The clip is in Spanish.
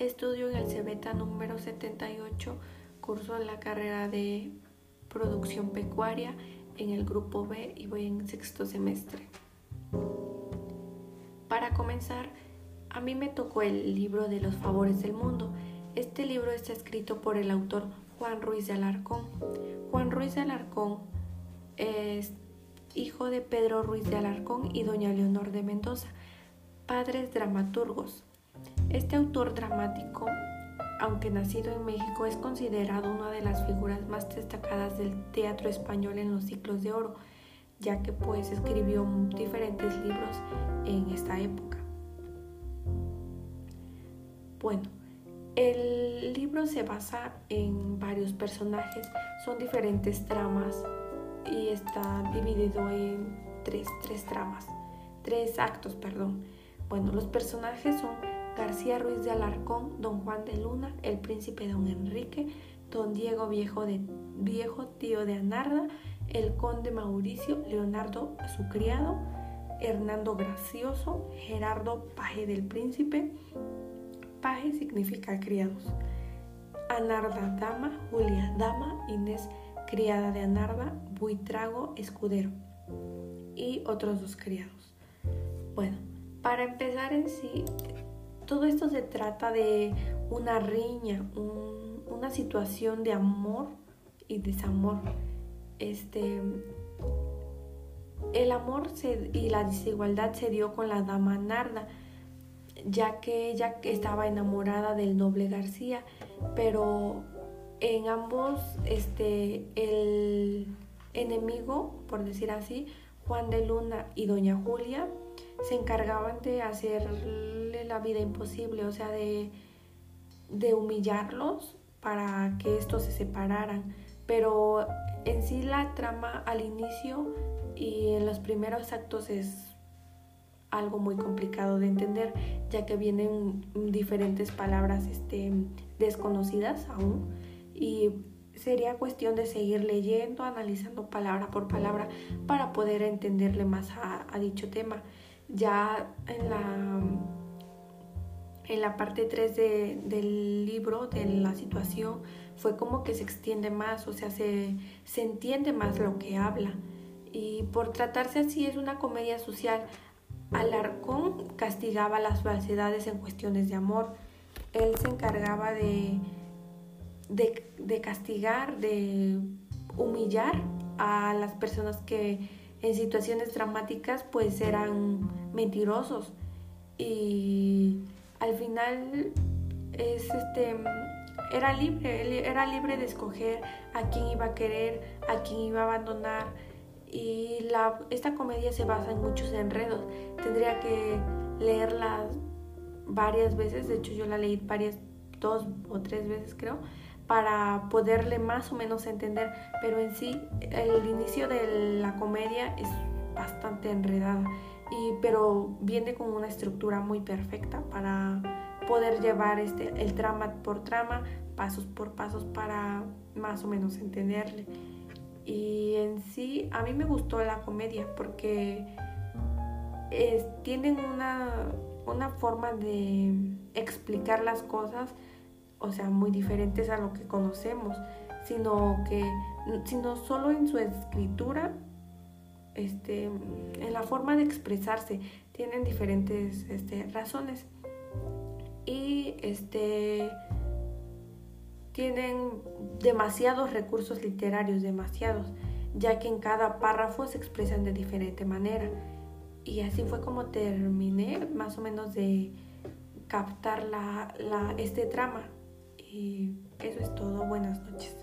Estudio en el CEBETA número 78, curso la carrera de producción pecuaria en el grupo B y voy en sexto semestre. Para comenzar, a mí me tocó el libro de los favores del mundo. Este libro está escrito por el autor Juan Ruiz de Alarcón. Juan Ruiz de Alarcón es hijo de Pedro Ruiz de Alarcón y doña Leonor de Mendoza, padres dramaturgos. Este autor dramático, aunque nacido en México, es considerado una de las figuras más destacadas del teatro español en los ciclos de oro, ya que pues escribió diferentes libros en esta época. Bueno, el libro se basa en varios personajes, son diferentes tramas y está dividido en tres, tres tramas, tres actos, perdón. Bueno, los personajes son García Ruiz de Alarcón, Don Juan de Luna, el príncipe Don Enrique, Don Diego Viejo, de, viejo tío de Anarda, el conde Mauricio, Leonardo su criado, Hernando Gracioso, Gerardo Paje del Príncipe, Paje significa criados, Anarda Dama, Julia Dama, Inés criada de Anarda, Buitrago Escudero. Y otros dos criados. Bueno, para empezar en sí, todo esto se trata de una riña, una situación de amor y desamor. Este, el amor y la desigualdad se dio con la dama Narda, ya que ella estaba enamorada del noble García, pero en ambos este, el enemigo, por decir así, Juan de Luna y Doña Julia, se encargaban de hacerle la vida imposible, o sea, de, de humillarlos para que estos se separaran. Pero en sí la trama al inicio y en los primeros actos es algo muy complicado de entender, ya que vienen diferentes palabras este, desconocidas aún y sería cuestión de seguir leyendo, analizando palabra por palabra para poder entenderle más a, dicho tema. Ya en la, en la parte 3 del libro, de la situación, fue como que se extiende más, o sea, se, se entiende más lo que habla. Y por tratarse así es una comedia social. Alarcón castigaba las falsedades en cuestiones de amor. Él se encargaba de de, castigar, de humillar a las personas que en situaciones dramáticas pues eran mentirosos. Y al final es este era libre, era libre de escoger a quién iba a querer, a quién iba a abandonar. Y la, esta comedia se basa en muchos enredos. Tendría que leerla varias veces, de hecho yo la leí varias, dos o tres veces creo, para poderle más o menos entender, pero en sí el inicio de la comedia es bastante enredada, y, pero viene con una estructura muy perfecta para poder llevar este, el trama por trama, pasos por pasos para más o menos entenderle. Y en sí a mí me gustó la comedia porque tienen una, una forma de explicar las cosas o sea, muy diferentes a lo que conocemos, sino que, sino solo en su escritura, este, en la forma de expresarse, tienen diferentes este, razones. Y este, tienen demasiados recursos literarios, demasiados, ya que en cada párrafo se expresan de diferente manera. Y así fue como terminé más o menos de captar este trama. Y eso es todo. Buenas noches.